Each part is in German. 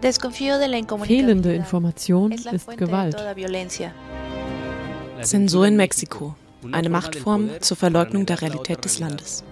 Fehlende Information ist Gewalt. Zensur in Mexiko. Eine Machtform zur Verleugnung der Realität des Landes.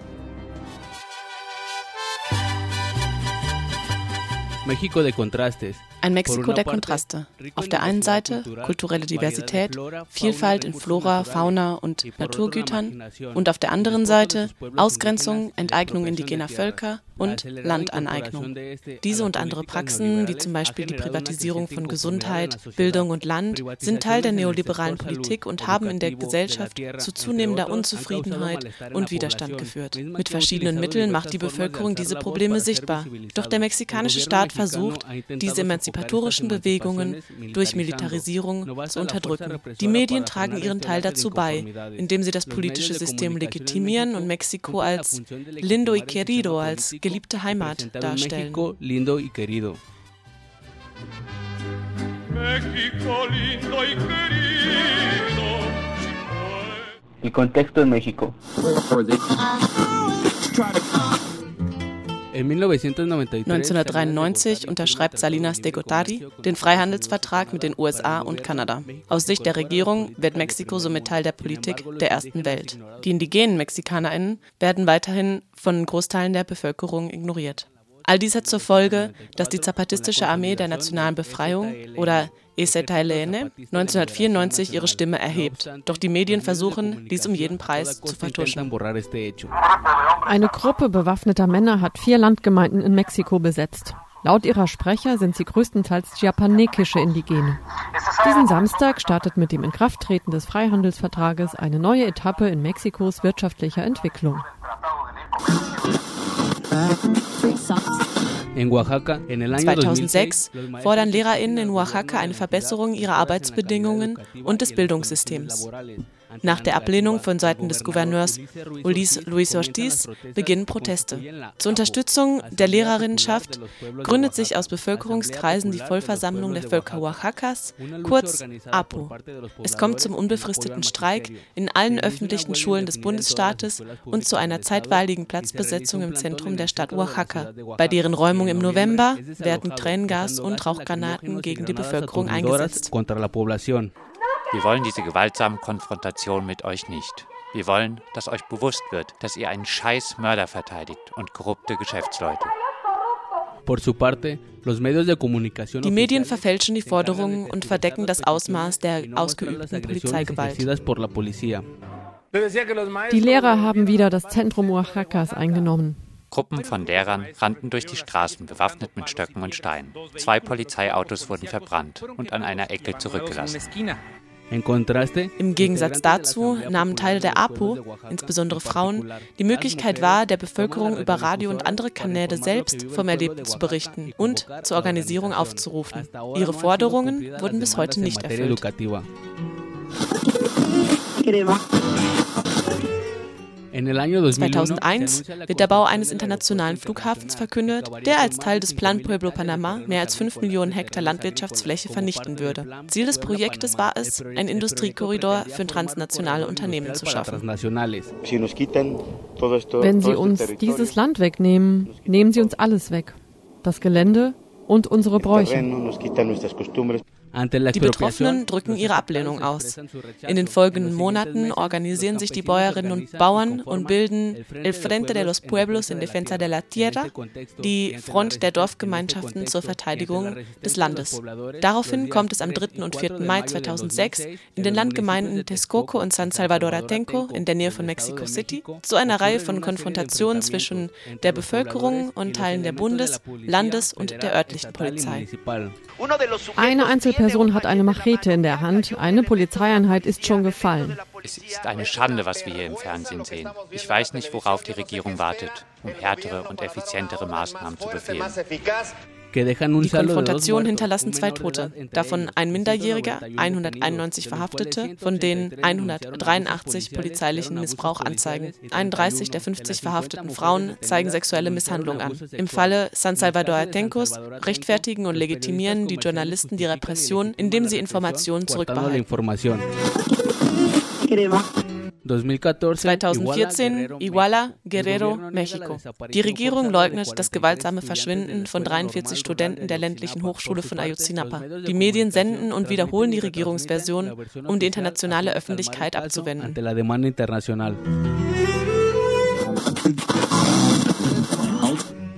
Ein Mexiko der Kontraste. Auf der einen Seite kulturelle Diversität, Vielfalt in Flora, Fauna und Naturgütern und auf der anderen Seite Ausgrenzung, Enteignung indigener Völker und Landaneignung. Diese und andere Praxen, wie zum Beispiel die Privatisierung von Gesundheit, Bildung und Land, sind Teil der neoliberalen Politik und haben in der Gesellschaft zu zunehmender Unzufriedenheit und Widerstand geführt. Mit verschiedenen Mitteln macht die Bevölkerung diese Probleme sichtbar. Doch der mexikanische Staat versucht, diese emanzipatorischen Bewegungen durch Militarisierung zu unterdrücken. Die Medien tragen ihren Teil dazu bei, indem sie das politische System legitimieren und Mexiko als lindo y querido, als geliebte Heimat darstellen. lindo y querido. México lindo y querido. El contexto en México. 1993 unterschreibt Salinas de Gortari den Freihandelsvertrag mit den USA und Kanada. Aus Sicht der Regierung wird Mexiko somit Teil der Politik der ersten Welt. Die indigenen MexikanerInnen werden weiterhin von Großteilen der Bevölkerung ignoriert. All dies hat zur Folge, dass die Zapatistische Armee der nationalen Befreiung oder EZLN 1994 ihre Stimme erhebt. Doch die Medien versuchen, dies um jeden Preis zu vertuschen. Eine Gruppe bewaffneter Männer hat vier Landgemeinden in Mexiko besetzt. Laut ihrer Sprecher sind sie größtenteils chiapanekische Indigene. Diesen Samstag startet mit dem Inkrafttreten des Freihandelsvertrages eine neue Etappe in Mexikos wirtschaftlicher Entwicklung. 2006 fordern LehrerInnen in Oaxaca eine Verbesserung ihrer Arbeitsbedingungen und des Bildungssystems. Nach der Ablehnung von Seiten des Gouverneurs Ulis Luis Ortiz beginnen Proteste. Zur Unterstützung der Lehrerinnenschaft gründet sich aus Bevölkerungskreisen die Vollversammlung der Völker Oaxacas, kurz APO. Es kommt zum unbefristeten Streik in allen öffentlichen Schulen des Bundesstaates und zu einer zeitweiligen Platzbesetzung im Zentrum der Stadt Oaxaca. Bei deren Räumung im November werden Tränengas und Rauchgranaten gegen die Bevölkerung eingesetzt. Wir wollen diese gewaltsamen Konfrontationen mit euch nicht. Wir wollen, dass euch bewusst wird, dass ihr einen scheiß Mörder verteidigt und korrupte Geschäftsleute. Die Medien verfälschen die Forderungen und verdecken das Ausmaß der ausgeübten Polizeigewalt. Die Lehrer haben wieder das Zentrum Oaxacas eingenommen. Gruppen von Lehrern rannten durch die Straßen, bewaffnet mit Stöcken und Steinen. Zwei Polizeiautos wurden verbrannt und an einer Ecke zurückgelassen. Im Gegensatz dazu nahmen Teile der APO, insbesondere Frauen, die Möglichkeit wahr, der Bevölkerung über Radio und andere Kanäle selbst vom Erlebten zu berichten und zur Organisierung aufzurufen. Ihre Forderungen wurden bis heute nicht erfüllt. 2001 wird der Bau eines internationalen Flughafens verkündet, der als Teil des Plan Pueblo Panama mehr als 5 Millionen Hektar Landwirtschaftsfläche vernichten würde. Ziel des Projektes war es, einen Industriekorridor für transnationale Unternehmen zu schaffen. Wenn Sie uns dieses Land wegnehmen, nehmen Sie uns alles weg. Das Gelände und unsere Bräuche. Die Betroffenen drücken ihre Ablehnung aus. In den folgenden Monaten organisieren sich die Bäuerinnen und Bauern und bilden El Frente de los Pueblos en Defensa de la Tierra, die Front der Dorfgemeinschaften zur Verteidigung des Landes. Daraufhin kommt es am 3. und 4. Mai 2006 in den Landgemeinden Texcoco und San Salvador Atenco in der Nähe von Mexico City zu einer Reihe von Konfrontationen zwischen der Bevölkerung und Teilen der Bundes-, Landes- und der örtlichen Polizei. Eine Einzelperson hat eine Machete in der Hand. Eine Polizeieinheit ist schon gefallen. Es ist eine Schande, was wir hier im Fernsehen sehen. Ich weiß nicht, worauf die Regierung wartet, um härtere und effizientere Maßnahmen zu befehlen. Die Konfrontationen hinterlassen zwei Tote, davon ein Minderjähriger, 191 Verhaftete, von denen 183 polizeilichen Missbrauch anzeigen. 31 der 50 verhafteten Frauen zeigen sexuelle Misshandlung an. Im Falle San Salvador Atencos rechtfertigen und legitimieren die Journalisten die Repression, indem sie Informationen zurückbehalten. 2014 Iguala, Guerrero, Mexiko. Die Regierung leugnet das gewaltsame Verschwinden von 43 Studenten der ländlichen Hochschule von Ayotzinapa. Die Medien senden und wiederholen die Regierungsversion, um die internationale Öffentlichkeit abzuwenden.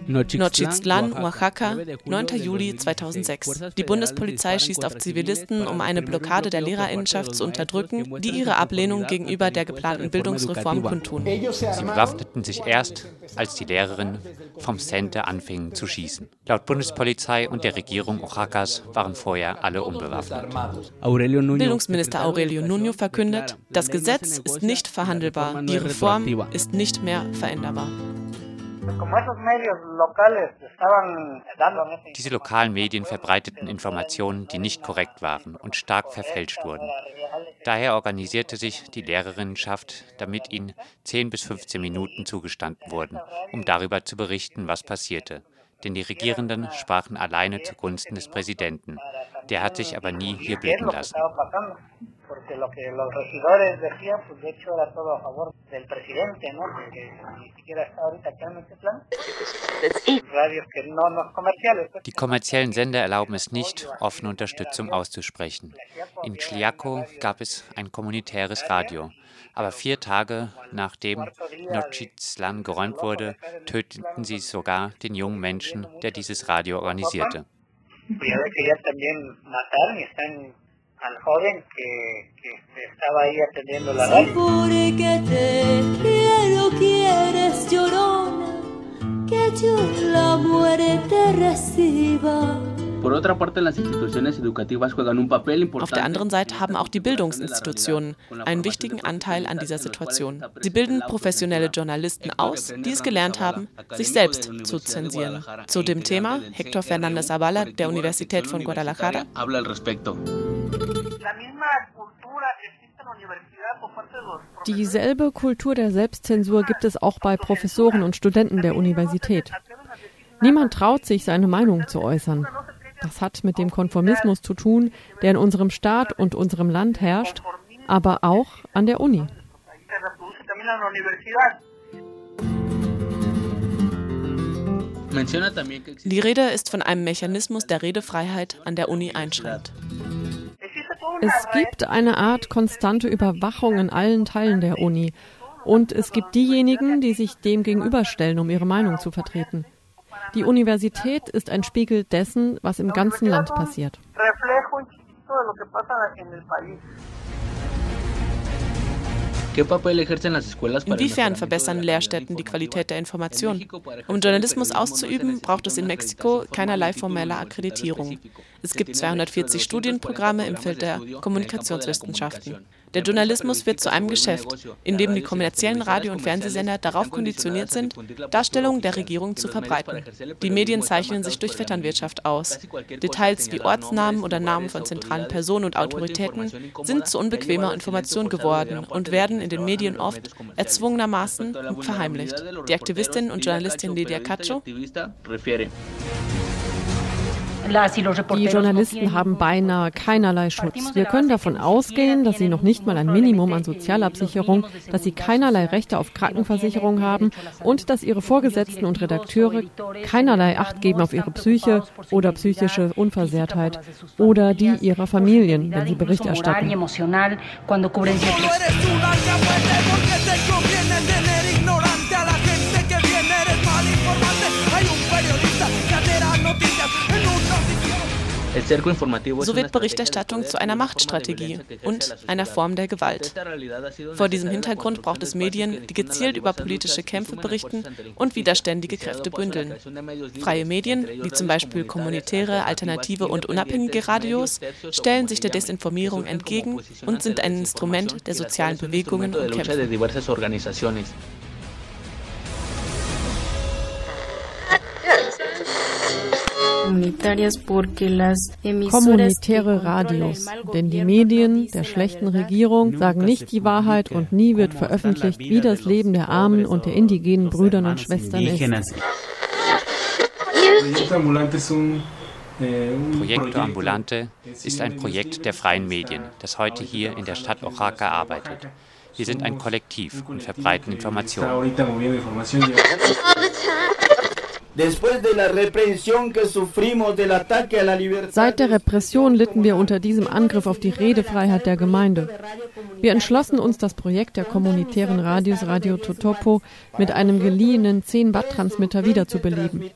Nochiztlan, Oaxaca, 9. Juli 2006. Die Bundespolizei schießt auf Zivilisten, um eine Blockade der Lehrerinnenschaft zu unterdrücken, die ihre Ablehnung gegenüber der geplanten Bildungsreform kundtun. Sie bewaffneten sich erst, als die Lehrerinnen vom Center anfingen zu schießen. Laut Bundespolizei und der Regierung Oaxacas waren vorher alle unbewaffnet. Bildungsminister Aurelio Nuño verkündet, das Gesetz ist nicht verhandelbar, die Reform ist nicht mehr veränderbar. Diese lokalen Medien verbreiteten Informationen, die nicht korrekt waren und stark verfälscht wurden. Daher organisierte sich die Lehrerinnenschaft, damit ihnen 10 bis 15 Minuten zugestanden wurden, um darüber zu berichten, was passierte. Denn die Regierenden sprachen alleine zugunsten des Präsidenten. Der hat sich aber nie hier blicken lassen porque lo que los regidores decían, pues de hecho era todo a favor del presidente, ¿no? Porque ni siquiera está ahorita acá en este plan. Radios que no, no comerciales. Die kommerziellen Sender erlauben es nicht, offene Unterstützung auszusprechen. In Chliaco gab es ein kommunitäres Radio. Aber vier Tage nachdem Nochiztlan geräumt wurde, töteten sie sogar den jungen Menschen, der dieses Radio organisierte al joven que, que estaba ahí atendiendo la radio. Porque te quiero, quieres llorona, que yo la muerte reciba. Auf der anderen Seite haben auch die Bildungsinstitutionen einen wichtigen Anteil an dieser Situation. Sie bilden professionelle Journalisten aus, die es gelernt haben, sich selbst zu zensieren. Zu dem Thema Hector Fernández Zavala der Universität von Guadalajara. Dieselbe Kultur der Selbstzensur gibt es auch bei Professoren und Studenten der Universität. Niemand traut sich, seine Meinung zu äußern. Das hat mit dem Konformismus zu tun, der in unserem Staat und unserem Land herrscht, aber auch an der Uni. Die Rede ist von einem Mechanismus der Redefreiheit an der Uni einschränkt. Es gibt eine Art konstante Überwachung in allen Teilen der Uni. Und es gibt diejenigen, die sich dem gegenüberstellen, um ihre Meinung zu vertreten. Die Universität ist ein Spiegel dessen, was im ganzen Land passiert. Inwiefern verbessern Lehrstätten die Qualität der Information? Um Journalismus auszuüben, braucht es in Mexiko keinerlei formelle Akkreditierung. Es gibt 240 Studienprogramme im Feld der Kommunikationswissenschaften. Der Journalismus wird zu einem Geschäft, in dem die kommerziellen Radio- und Fernsehsender darauf konditioniert sind, Darstellungen der Regierung zu verbreiten. Die Medien zeichnen sich durch Vetternwirtschaft aus. Details wie Ortsnamen oder Namen von zentralen Personen und Autoritäten sind zu unbequemer Information geworden und werden in den Medien oft erzwungenermaßen verheimlicht. Die Aktivistin und Journalistin Lydia Cacho die Journalisten haben beinahe keinerlei Schutz. Wir können davon ausgehen, dass sie noch nicht mal ein Minimum an Sozialabsicherung, dass sie keinerlei Rechte auf Krankenversicherung haben und dass ihre Vorgesetzten und Redakteure keinerlei Acht geben auf ihre Psyche oder psychische Unversehrtheit oder die ihrer Familien, wenn sie Bericht erstatten. So wird Berichterstattung zu einer Machtstrategie und einer Form der Gewalt. Vor diesem Hintergrund braucht es Medien, die gezielt über politische Kämpfe berichten und widerständige Kräfte bündeln. Freie Medien, wie zum Beispiel kommunitäre, alternative und unabhängige Radios, stellen sich der Desinformierung entgegen und sind ein Instrument der sozialen Bewegungen und Kämpfe. Kommunitäre Radios, denn die Medien der schlechten Regierung sagen nicht die Wahrheit und nie wird veröffentlicht, wie das Leben der Armen und der indigenen Brüder und Schwestern ist. Proyecto Ambulante ist ein Projekt der freien Medien, das heute hier in der Stadt Oaxaca arbeitet. Wir sind ein Kollektiv und verbreiten Informationen. Seit der Repression litten wir unter diesem Angriff auf die Redefreiheit der Gemeinde. Wir entschlossen uns, das Projekt der kommunitären Radios Radio Totopo mit einem geliehenen 10-Watt-Transmitter wiederzubeleben.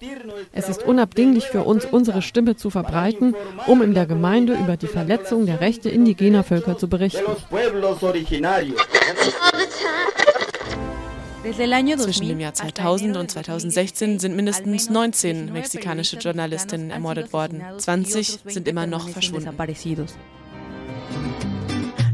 Es ist unabdinglich für uns, unsere Stimme zu verbreiten, um in der Gemeinde über die Verletzung der Rechte indigener Völker zu berichten. Zwischen dem Jahr 2000 und 2016 sind mindestens 19 mexikanische Journalistinnen ermordet worden. 20 sind immer noch verschwunden.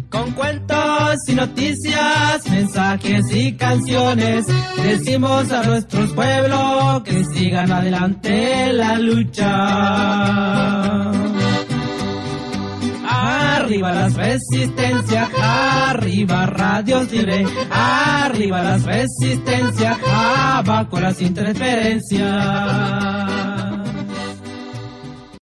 Con cuentos y noticias, mensajes y canciones, decimos a nuestros pueblos que sigan adelante la lucha. Arriba las resistencias, arriba radios libre, arriba las resistencias, abajo las interferencias.